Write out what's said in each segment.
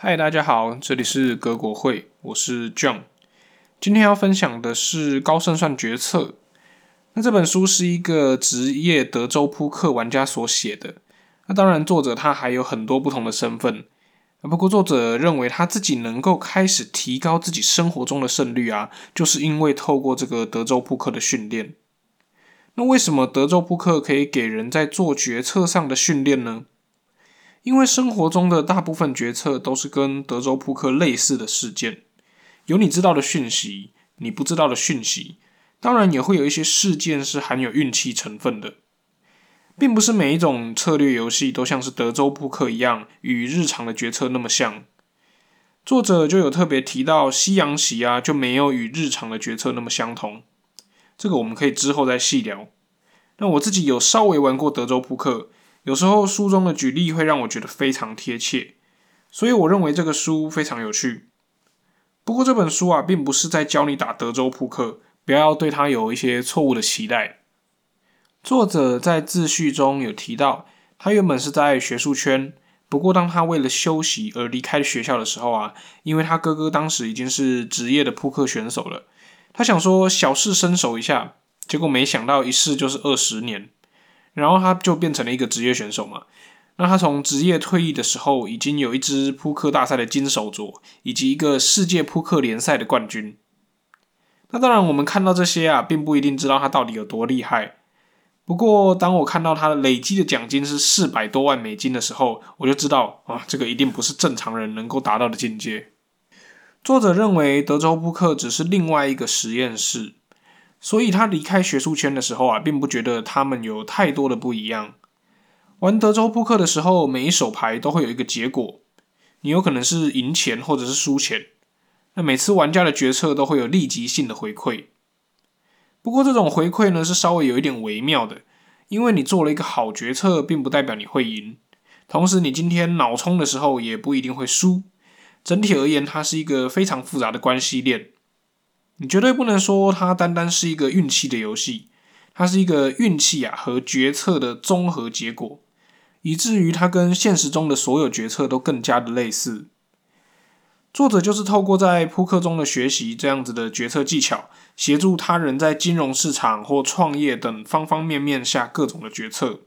嗨，大家好，这里是格国会，我是 John。今天要分享的是高胜算决策。那这本书是一个职业德州扑克玩家所写的。那当然，作者他还有很多不同的身份。不过，作者认为他自己能够开始提高自己生活中的胜率啊，就是因为透过这个德州扑克的训练。那为什么德州扑克可以给人在做决策上的训练呢？因为生活中的大部分决策都是跟德州扑克类似的事件，有你知道的讯息，你不知道的讯息，当然也会有一些事件是含有运气成分的，并不是每一种策略游戏都像是德州扑克一样与日常的决策那么像。作者就有特别提到，西洋棋啊就没有与日常的决策那么相同，这个我们可以之后再细聊。那我自己有稍微玩过德州扑克。有时候书中的举例会让我觉得非常贴切，所以我认为这个书非常有趣。不过这本书啊，并不是在教你打德州扑克，不要对它有一些错误的期待。作者在自序中有提到，他原本是在学术圈，不过当他为了休息而离开学校的时候啊，因为他哥哥当时已经是职业的扑克选手了，他想说小试身手一下，结果没想到一试就是二十年。然后他就变成了一个职业选手嘛。那他从职业退役的时候，已经有一支扑克大赛的金手镯，以及一个世界扑克联赛的冠军。那当然，我们看到这些啊，并不一定知道他到底有多厉害。不过，当我看到他的累积的奖金是四百多万美金的时候，我就知道啊，这个一定不是正常人能够达到的境界。作者认为，德州扑克只是另外一个实验室。所以他离开学术圈的时候啊，并不觉得他们有太多的不一样。玩德州扑克的时候，每一手牌都会有一个结果，你有可能是赢钱或者是输钱。那每次玩家的决策都会有立即性的回馈。不过这种回馈呢，是稍微有一点微妙的，因为你做了一个好决策，并不代表你会赢。同时，你今天脑冲的时候，也不一定会输。整体而言，它是一个非常复杂的关系链。你绝对不能说它单单是一个运气的游戏，它是一个运气啊和决策的综合结果，以至于它跟现实中的所有决策都更加的类似。作者就是透过在扑克中的学习这样子的决策技巧，协助他人在金融市场或创业等方方面面下各种的决策。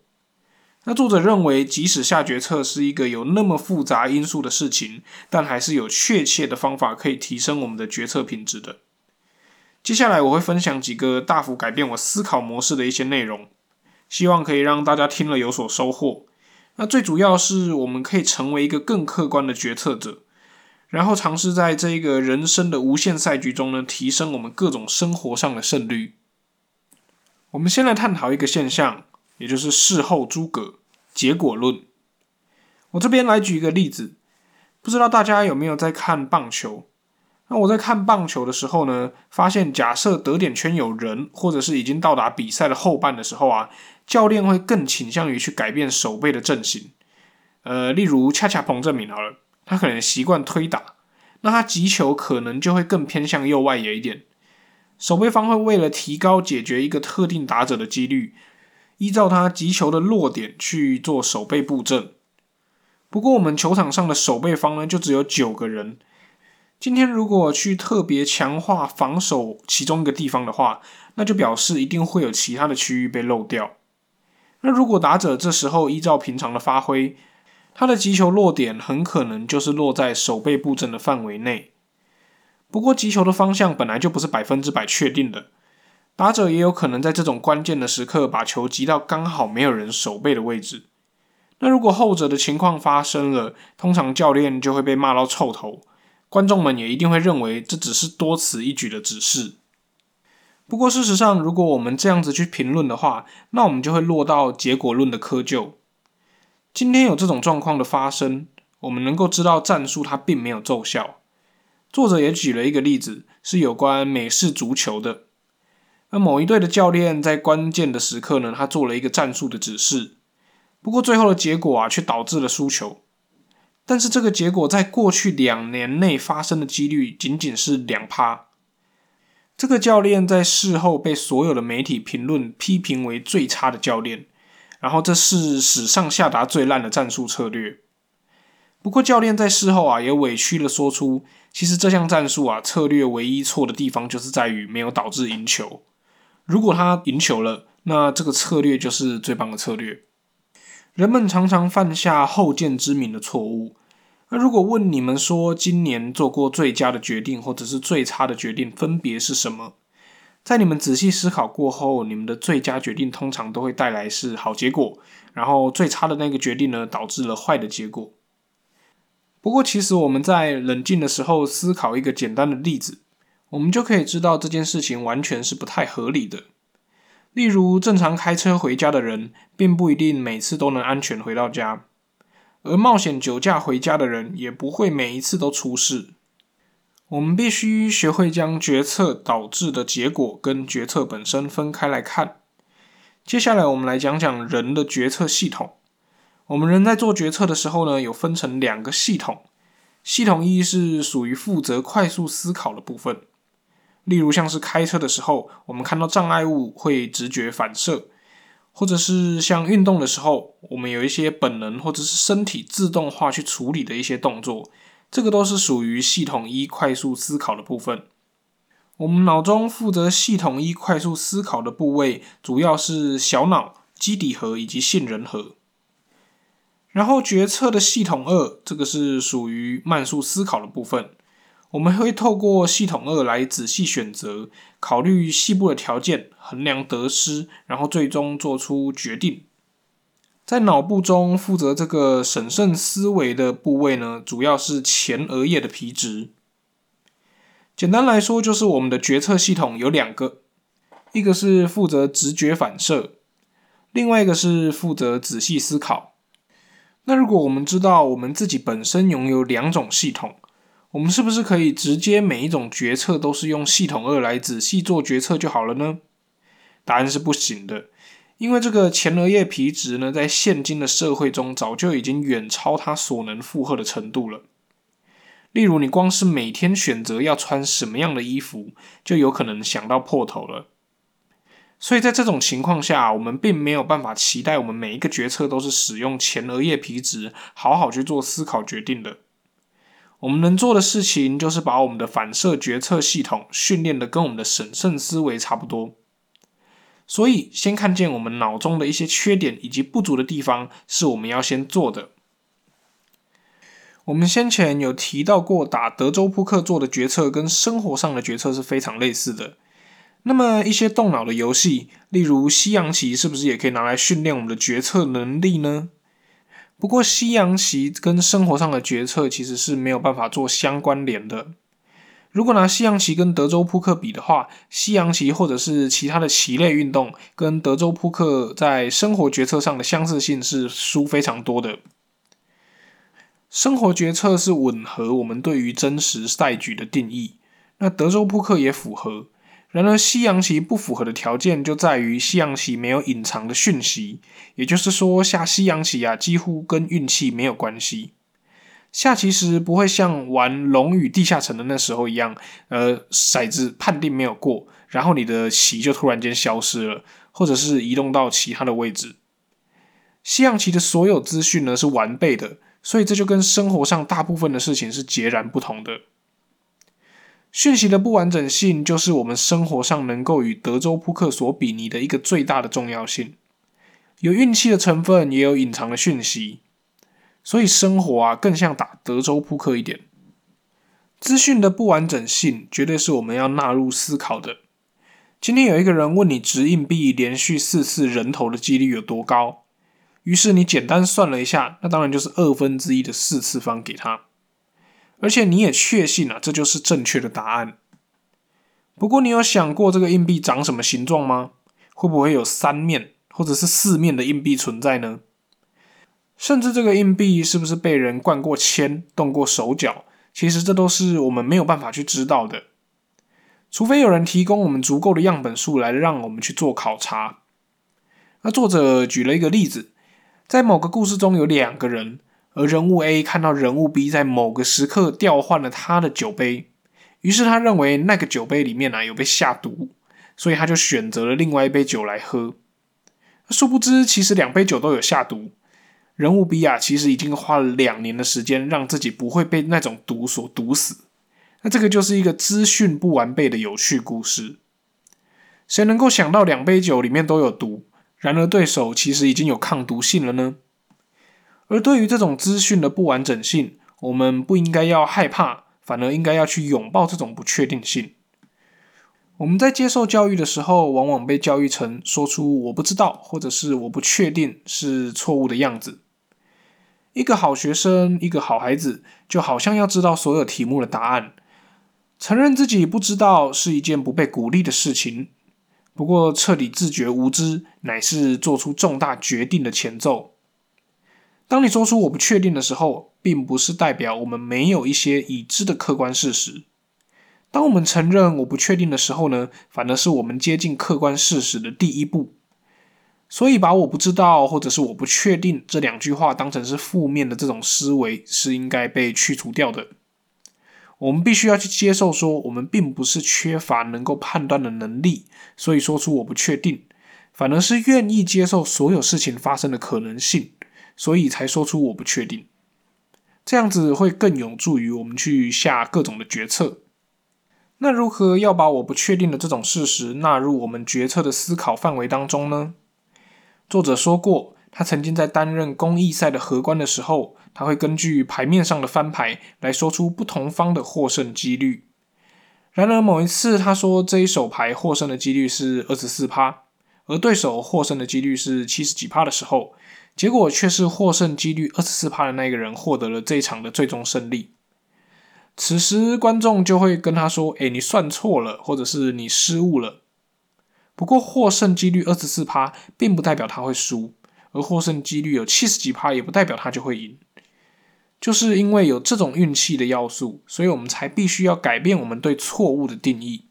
那作者认为，即使下决策是一个有那么复杂因素的事情，但还是有确切的方法可以提升我们的决策品质的。接下来我会分享几个大幅改变我思考模式的一些内容，希望可以让大家听了有所收获。那最主要是我们可以成为一个更客观的决策者，然后尝试在这一个人生的无限赛局中呢，提升我们各种生活上的胜率。我们先来探讨一个现象，也就是事后诸葛结果论。我这边来举一个例子，不知道大家有没有在看棒球？那我在看棒球的时候呢，发现假设得点圈有人，或者是已经到达比赛的后半的时候啊，教练会更倾向于去改变守备的阵型。呃，例如恰恰彭正明好了，他可能习惯推打，那他击球可能就会更偏向右外野一点。守备方会为了提高解决一个特定打者的几率，依照他击球的落点去做守备布阵。不过我们球场上的守备方呢，就只有九个人。今天如果去特别强化防守其中一个地方的话，那就表示一定会有其他的区域被漏掉。那如果打者这时候依照平常的发挥，他的击球落点很可能就是落在守备布阵的范围内。不过击球的方向本来就不是百分之百确定的，打者也有可能在这种关键的时刻把球击到刚好没有人守备的位置。那如果后者的情况发生了，通常教练就会被骂到臭头。观众们也一定会认为这只是多此一举的指示。不过，事实上，如果我们这样子去评论的话，那我们就会落到结果论的窠臼。今天有这种状况的发生，我们能够知道战术它并没有奏效。作者也举了一个例子，是有关美式足球的。那某一队的教练在关键的时刻呢，他做了一个战术的指示，不过最后的结果啊，却导致了输球。但是这个结果在过去两年内发生的几率仅仅是两趴。这个教练在事后被所有的媒体评论批评为最差的教练，然后这是史上下达最烂的战术策略。不过教练在事后啊，也委屈的说出，其实这项战术啊，策略唯一错的地方就是在于没有导致赢球。如果他赢球了，那这个策略就是最棒的策略。人们常常犯下后见之明的错误。那如果问你们说，今年做过最佳的决定，或者是最差的决定，分别是什么？在你们仔细思考过后，你们的最佳决定通常都会带来是好结果，然后最差的那个决定呢，导致了坏的结果。不过，其实我们在冷静的时候思考一个简单的例子，我们就可以知道这件事情完全是不太合理的。例如，正常开车回家的人，并不一定每次都能安全回到家；而冒险酒驾回家的人，也不会每一次都出事。我们必须学会将决策导致的结果跟决策本身分开来看。接下来，我们来讲讲人的决策系统。我们人在做决策的时候呢，有分成两个系统。系统一是属于负责快速思考的部分，例如像是开车的时候，我们看到障碍物会直觉反射，或者是像运动的时候，我们有一些本能或者是身体自动化去处理的一些动作，这个都是属于系统一快速思考的部分。我们脑中负责系统一快速思考的部位，主要是小脑、基底核以及杏仁核。然后决策的系统二，这个是属于慢速思考的部分。我们会透过系统二来仔细选择、考虑细部的条件，衡量得失，然后最终做出决定。在脑部中负责这个审慎思维的部位呢，主要是前额叶的皮质。简单来说，就是我们的决策系统有两个，一个是负责直觉反射，另外一个是负责仔细思考。那如果我们知道我们自己本身拥有两种系统，我们是不是可以直接每一种决策都是用系统二来仔细做决策就好了呢？答案是不行的，因为这个前额叶皮质呢，在现今的社会中早就已经远超它所能负荷的程度了。例如，你光是每天选择要穿什么样的衣服，就有可能想到破头了。所以在这种情况下，我们并没有办法期待我们每一个决策都是使用前额叶皮质好好去做思考决定的。我们能做的事情就是把我们的反射决策系统训练的跟我们的审慎思维差不多。所以，先看见我们脑中的一些缺点以及不足的地方，是我们要先做的。我们先前有提到过，打德州扑克做的决策跟生活上的决策是非常类似的。那么一些动脑的游戏，例如西洋棋，是不是也可以拿来训练我们的决策能力呢？不过西洋棋跟生活上的决策其实是没有办法做相关联的。如果拿西洋棋跟德州扑克比的话，西洋棋或者是其他的棋类运动，跟德州扑克在生活决策上的相似性是输非常多的。生活决策是吻合我们对于真实赛局的定义，那德州扑克也符合。然而，西洋棋不符合的条件就在于西洋棋没有隐藏的讯息，也就是说，下西洋棋啊，几乎跟运气没有关系。下棋时不会像玩《龙与地下城》的那时候一样，呃，骰子判定没有过，然后你的棋就突然间消失了，或者是移动到其他的位置。西洋棋的所有资讯呢是完备的，所以这就跟生活上大部分的事情是截然不同的。讯息的不完整性，就是我们生活上能够与德州扑克所比拟的一个最大的重要性。有运气的成分，也有隐藏的讯息，所以生活啊，更像打德州扑克一点。资讯的不完整性，绝对是我们要纳入思考的。今天有一个人问你，掷硬币连续四次人头的几率有多高？于是你简单算了一下，那当然就是二分之一的四次方给他。而且你也确信了，这就是正确的答案。不过，你有想过这个硬币长什么形状吗？会不会有三面或者是四面的硬币存在呢？甚至这个硬币是不是被人灌过铅、动过手脚？其实这都是我们没有办法去知道的，除非有人提供我们足够的样本数来让我们去做考察。那作者举了一个例子，在某个故事中有两个人。而人物 A 看到人物 B 在某个时刻调换了他的酒杯，于是他认为那个酒杯里面呢有被下毒，所以他就选择了另外一杯酒来喝。殊不知，其实两杯酒都有下毒。人物 B 啊其实已经花了两年的时间，让自己不会被那种毒所毒死。那这个就是一个资讯不完备的有趣故事。谁能够想到两杯酒里面都有毒，然而对手其实已经有抗毒性了呢？而对于这种资讯的不完整性，我们不应该要害怕，反而应该要去拥抱这种不确定性。我们在接受教育的时候，往往被教育成说出“我不知道”或者是“我不确定”是错误的样子。一个好学生，一个好孩子，就好像要知道所有题目的答案。承认自己不知道是一件不被鼓励的事情。不过，彻底自觉无知，乃是做出重大决定的前奏。当你说出“我不确定”的时候，并不是代表我们没有一些已知的客观事实。当我们承认“我不确定”的时候呢，反而是我们接近客观事实的第一步。所以，把“我不知道”或者是“我不确定”这两句话当成是负面的这种思维，是应该被去除掉的。我们必须要去接受，说我们并不是缺乏能够判断的能力，所以说出“我不确定”，反而是愿意接受所有事情发生的可能性。所以才说出我不确定，这样子会更有助于我们去下各种的决策。那如何要把我不确定的这种事实纳入我们决策的思考范围当中呢？作者说过，他曾经在担任公益赛的荷官的时候，他会根据牌面上的翻牌来说出不同方的获胜几率。然而某一次，他说这一手牌获胜的几率是二十四趴，而对手获胜的几率是七十几趴的时候。结果却是获胜几率二十四趴的那个人获得了这一场的最终胜利。此时观众就会跟他说：“哎，你算错了，或者是你失误了。”不过获胜几率二十四趴，并不代表他会输；而获胜几率有七十几趴，也不代表他就会赢。就是因为有这种运气的要素，所以我们才必须要改变我们对错误的定义。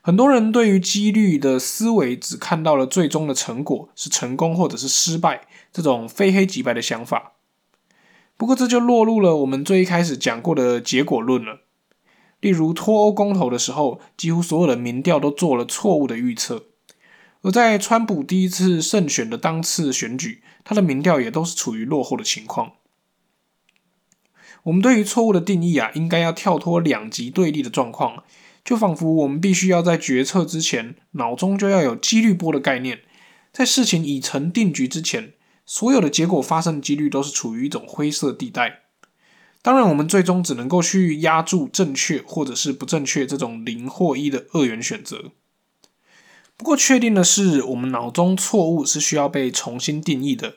很多人对于几率的思维，只看到了最终的成果是成功或者是失败这种非黑即白的想法。不过这就落入了我们最一开始讲过的结果论了。例如脱欧公投的时候，几乎所有的民调都做了错误的预测；而在川普第一次胜选的当次选举，他的民调也都是处于落后的情况。我们对于错误的定义啊，应该要跳脱两极对立的状况。就仿佛我们必须要在决策之前，脑中就要有几率波的概念，在事情已成定局之前，所有的结果发生的几率都是处于一种灰色地带。当然，我们最终只能够去压住正确或者是不正确这种零或一的二元选择。不过，确定的是，我们脑中错误是需要被重新定义的。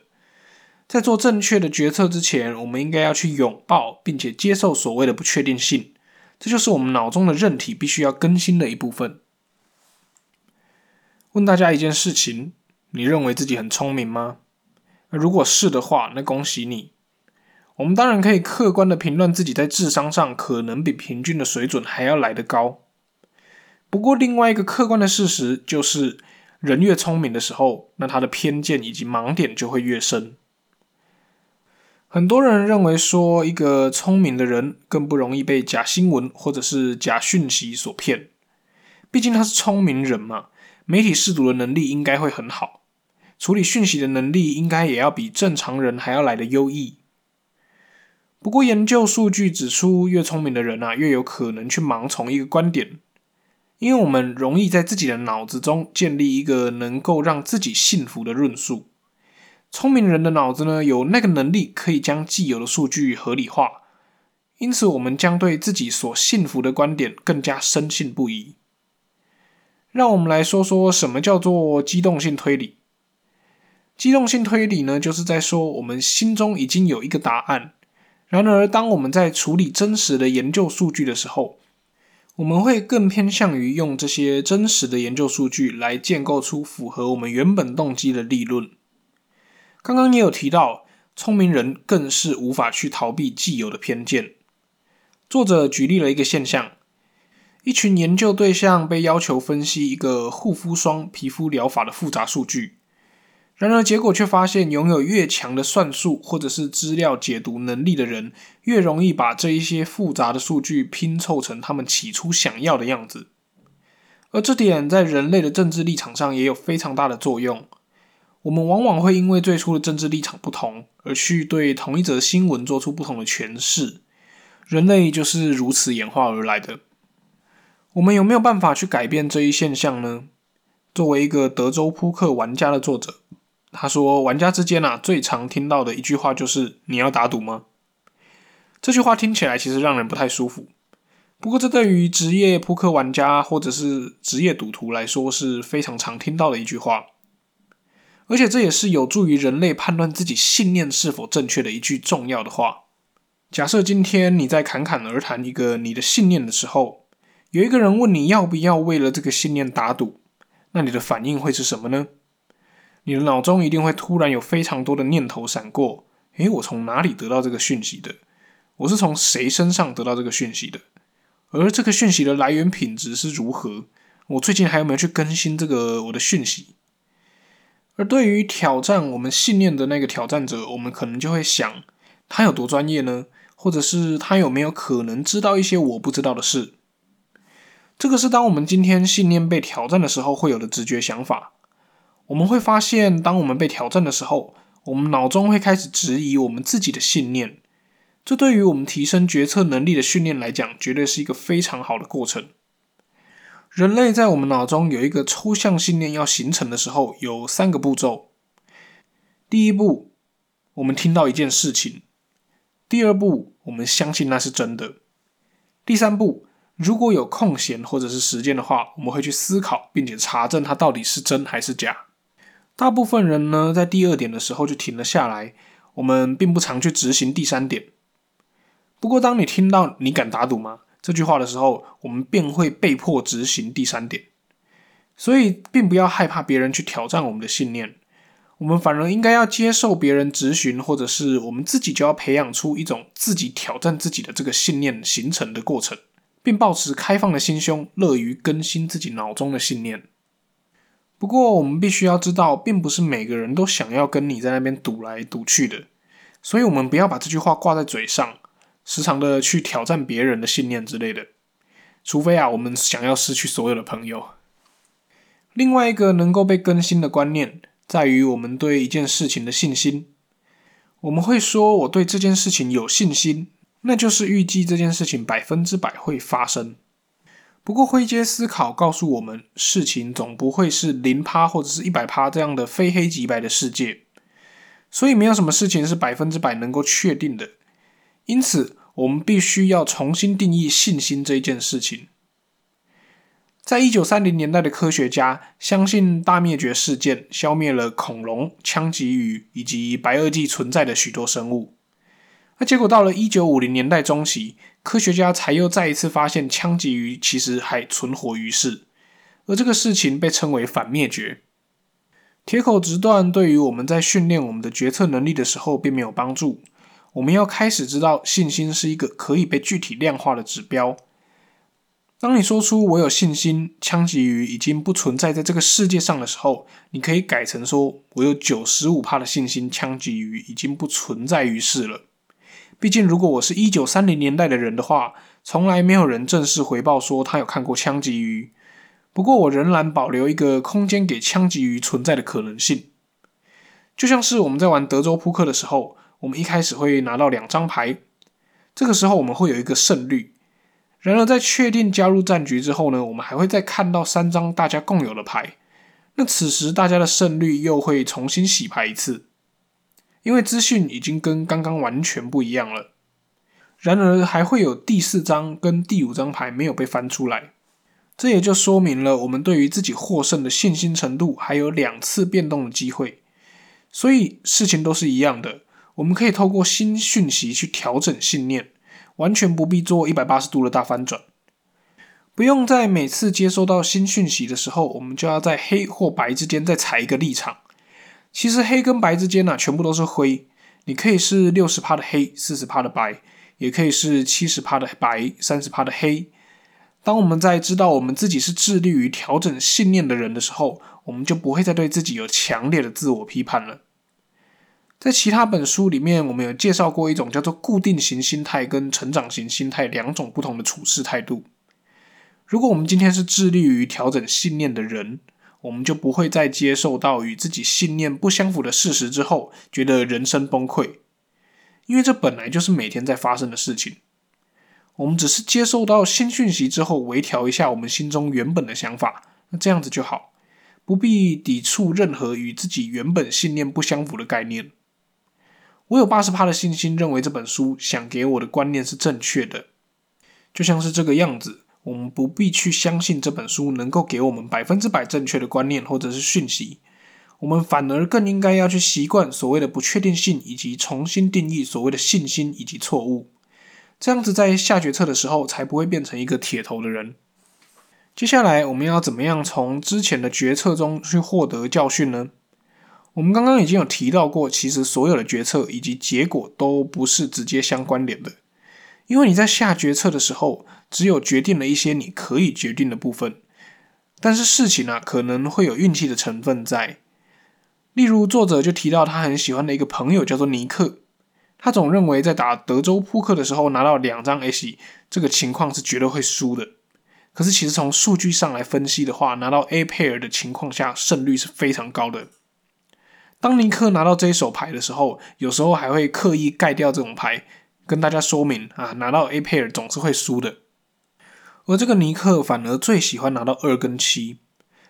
在做正确的决策之前，我们应该要去拥抱并且接受所谓的不确定性。这就是我们脑中的韧体必须要更新的一部分。问大家一件事情：你认为自己很聪明吗？如果是的话，那恭喜你。我们当然可以客观的评论自己在智商上可能比平均的水准还要来得高。不过，另外一个客观的事实就是，人越聪明的时候，那他的偏见以及盲点就会越深。很多人认为说，一个聪明的人更不容易被假新闻或者是假讯息所骗，毕竟他是聪明人嘛，媒体试读的能力应该会很好，处理讯息的能力应该也要比正常人还要来的优异。不过，研究数据指出，越聪明的人啊，越有可能去盲从一个观点，因为我们容易在自己的脑子中建立一个能够让自己信服的论述。聪明人的脑子呢，有那个能力可以将既有的数据合理化，因此我们将对自己所信服的观点更加深信不疑。让我们来说说什么叫做机动性推理。机动性推理呢，就是在说我们心中已经有一个答案，然而当我们在处理真实的研究数据的时候，我们会更偏向于用这些真实的研究数据来建构出符合我们原本动机的立论。刚刚也有提到，聪明人更是无法去逃避既有的偏见。作者举例了一个现象：一群研究对象被要求分析一个护肤霜皮肤疗法的复杂数据，然而结果却发现，拥有越强的算术或者是资料解读能力的人，越容易把这一些复杂的数据拼凑成他们起初想要的样子。而这点在人类的政治立场上也有非常大的作用。我们往往会因为最初的政治立场不同，而去对同一则新闻做出不同的诠释。人类就是如此演化而来的。我们有没有办法去改变这一现象呢？作为一个德州扑克玩家的作者，他说：“玩家之间啊，最常听到的一句话就是‘你要打赌吗？’这句话听起来其实让人不太舒服。不过，这对于职业扑克玩家或者是职业赌徒来说是非常常听到的一句话。”而且这也是有助于人类判断自己信念是否正确的一句重要的话。假设今天你在侃侃而谈一个你的信念的时候，有一个人问你要不要为了这个信念打赌，那你的反应会是什么呢？你的脑中一定会突然有非常多的念头闪过。诶，我从哪里得到这个讯息的？我是从谁身上得到这个讯息的？而这个讯息的来源品质是如何？我最近还有没有去更新这个我的讯息？而对于挑战我们信念的那个挑战者，我们可能就会想，他有多专业呢？或者是他有没有可能知道一些我不知道的事？这个是当我们今天信念被挑战的时候会有的直觉想法。我们会发现，当我们被挑战的时候，我们脑中会开始质疑我们自己的信念。这对于我们提升决策能力的训练来讲，绝对是一个非常好的过程。人类在我们脑中有一个抽象信念要形成的时候，有三个步骤。第一步，我们听到一件事情；第二步，我们相信那是真的；第三步，如果有空闲或者是时间的话，我们会去思考，并且查证它到底是真还是假。大部分人呢，在第二点的时候就停了下来，我们并不常去执行第三点。不过，当你听到“你敢打赌吗？”这句话的时候，我们便会被迫执行第三点，所以并不要害怕别人去挑战我们的信念，我们反而应该要接受别人质询，或者是我们自己就要培养出一种自己挑战自己的这个信念形成的过程，并保持开放的心胸，乐于更新自己脑中的信念。不过，我们必须要知道，并不是每个人都想要跟你在那边赌来赌去的，所以我们不要把这句话挂在嘴上。时常的去挑战别人的信念之类的，除非啊，我们想要失去所有的朋友。另外一个能够被更新的观念，在于我们对一件事情的信心。我们会说我对这件事情有信心，那就是预计这件事情百分之百会发生。不过，灰阶思考告诉我们，事情总不会是零趴或者是一百趴这样的非黑即白的世界，所以没有什么事情是百分之百能够确定的。因此，我们必须要重新定义信心这一件事情。在一九三零年代的科学家相信大灭绝事件消灭了恐龙、枪棘鱼以及白垩纪存在的许多生物。那结果到了一九五零年代中期，科学家才又再一次发现枪棘鱼其实还存活于世，而这个事情被称为反灭绝。铁口直断对于我们在训练我们的决策能力的时候并没有帮助。我们要开始知道，信心是一个可以被具体量化的指标。当你说出“我有信心，枪击鱼已经不存在在这个世界上”的时候，你可以改成说“我有九十五帕的信心，枪击鱼已经不存在于世了”。毕竟，如果我是一九三零年代的人的话，从来没有人正式回报说他有看过枪击鱼。不过，我仍然保留一个空间给枪击鱼存在的可能性，就像是我们在玩德州扑克的时候。我们一开始会拿到两张牌，这个时候我们会有一个胜率。然而在确定加入战局之后呢，我们还会再看到三张大家共有的牌。那此时大家的胜率又会重新洗牌一次，因为资讯已经跟刚刚完全不一样了。然而还会有第四张跟第五张牌没有被翻出来，这也就说明了我们对于自己获胜的信心程度还有两次变动的机会。所以事情都是一样的。我们可以透过新讯息去调整信念，完全不必做一百八十度的大翻转。不用在每次接收到新讯息的时候，我们就要在黑或白之间再踩一个立场。其实黑跟白之间呢，全部都是灰。你可以是六十帕的黑，四十帕的白，也可以是七十帕的白，三十帕的黑。当我们在知道我们自己是致力于调整信念的人的时候，我们就不会再对自己有强烈的自我批判了。在其他本书里面，我们有介绍过一种叫做固定型心态跟成长型心态两种不同的处事态度。如果我们今天是致力于调整信念的人，我们就不会在接受到与自己信念不相符的事实之后，觉得人生崩溃，因为这本来就是每天在发生的事情。我们只是接受到新讯息之后，微调一下我们心中原本的想法，那这样子就好，不必抵触任何与自己原本信念不相符的概念。我有八十趴的信心，认为这本书想给我的观念是正确的，就像是这个样子。我们不必去相信这本书能够给我们百分之百正确的观念或者是讯息，我们反而更应该要去习惯所谓的不确定性，以及重新定义所谓的信心以及错误。这样子在下决策的时候，才不会变成一个铁头的人。接下来我们要怎么样从之前的决策中去获得教训呢？我们刚刚已经有提到过，其实所有的决策以及结果都不是直接相关联的，因为你在下决策的时候，只有决定了一些你可以决定的部分，但是事情啊可能会有运气的成分在。例如，作者就提到他很喜欢的一个朋友叫做尼克。他总认为在打德州扑克的时候拿到两张 A，这个情况是绝对会输的。可是其实从数据上来分析的话，拿到 A pair 的情况下胜率是非常高的。当尼克拿到这一手牌的时候，有时候还会刻意盖掉这种牌，跟大家说明啊，拿到 A pair 总是会输的。而这个尼克反而最喜欢拿到二跟七，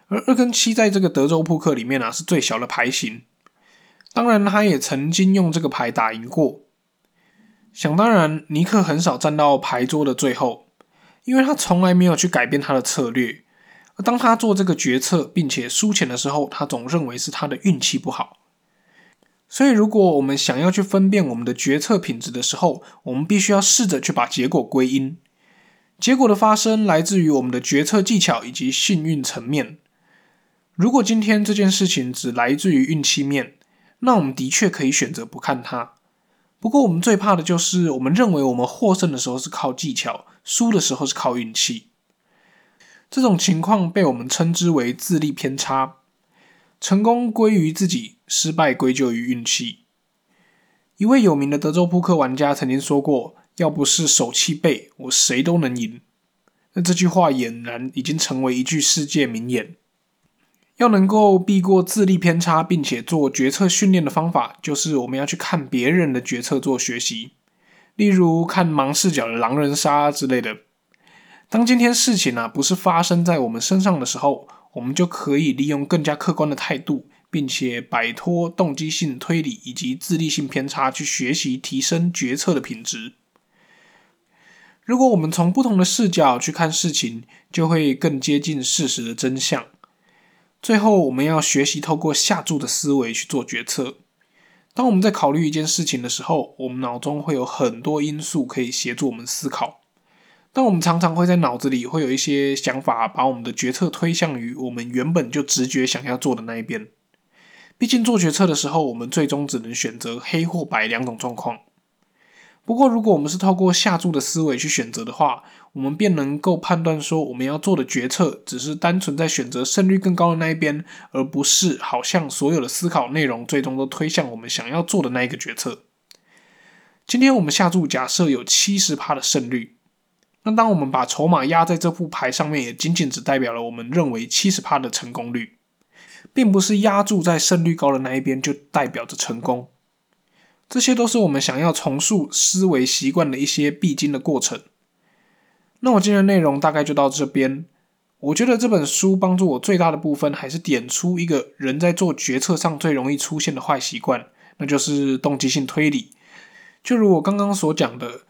而二跟七在这个德州扑克里面啊是最小的牌型。当然，他也曾经用这个牌打赢过。想当然，尼克很少站到牌桌的最后，因为他从来没有去改变他的策略。而当他做这个决策并且输钱的时候，他总认为是他的运气不好。所以，如果我们想要去分辨我们的决策品质的时候，我们必须要试着去把结果归因。结果的发生来自于我们的决策技巧以及幸运层面。如果今天这件事情只来自于运气面，那我们的确可以选择不看它。不过，我们最怕的就是我们认为我们获胜的时候是靠技巧，输的时候是靠运气。这种情况被我们称之为自力偏差。成功归于自己，失败归咎于运气。一位有名的德州扑克玩家曾经说过：“要不是手气背，我谁都能赢。”那这句话俨然已经成为一句世界名言。要能够避过自力偏差，并且做决策训练的方法，就是我们要去看别人的决策做学习。例如看盲视角的狼人杀之类的。当今天事情呢不是发生在我们身上的时候，我们就可以利用更加客观的态度，并且摆脱动机性推理以及自利性偏差，去学习提升决策的品质。如果我们从不同的视角去看事情，就会更接近事实的真相。最后，我们要学习透过下注的思维去做决策。当我们在考虑一件事情的时候，我们脑中会有很多因素可以协助我们思考。但我们常常会在脑子里会有一些想法，把我们的决策推向于我们原本就直觉想要做的那一边。毕竟做决策的时候，我们最终只能选择黑或白两种状况。不过，如果我们是透过下注的思维去选择的话，我们便能够判断说，我们要做的决策只是单纯在选择胜率更高的那一边，而不是好像所有的思考内容最终都推向我们想要做的那一个决策。今天我们下注假设有七十趴的胜率，那当我们把筹码压在这副牌上面，也仅仅只代表了我们认为七十趴的成功率，并不是压注在胜率高的那一边就代表着成功。这些都是我们想要重塑思维习惯的一些必经的过程。那我今天的内容大概就到这边。我觉得这本书帮助我最大的部分，还是点出一个人在做决策上最容易出现的坏习惯，那就是动机性推理。就如我刚刚所讲的，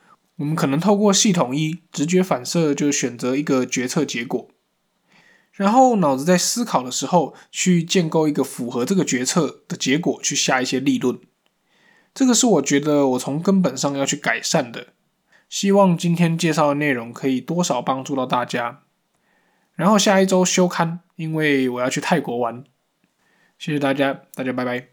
我们可能透过系统一直觉反射，就选择一个决策结果，然后脑子在思考的时候，去建构一个符合这个决策的结果，去下一些立论。这个是我觉得我从根本上要去改善的，希望今天介绍的内容可以多少帮助到大家。然后下一周休刊，因为我要去泰国玩。谢谢大家，大家拜拜。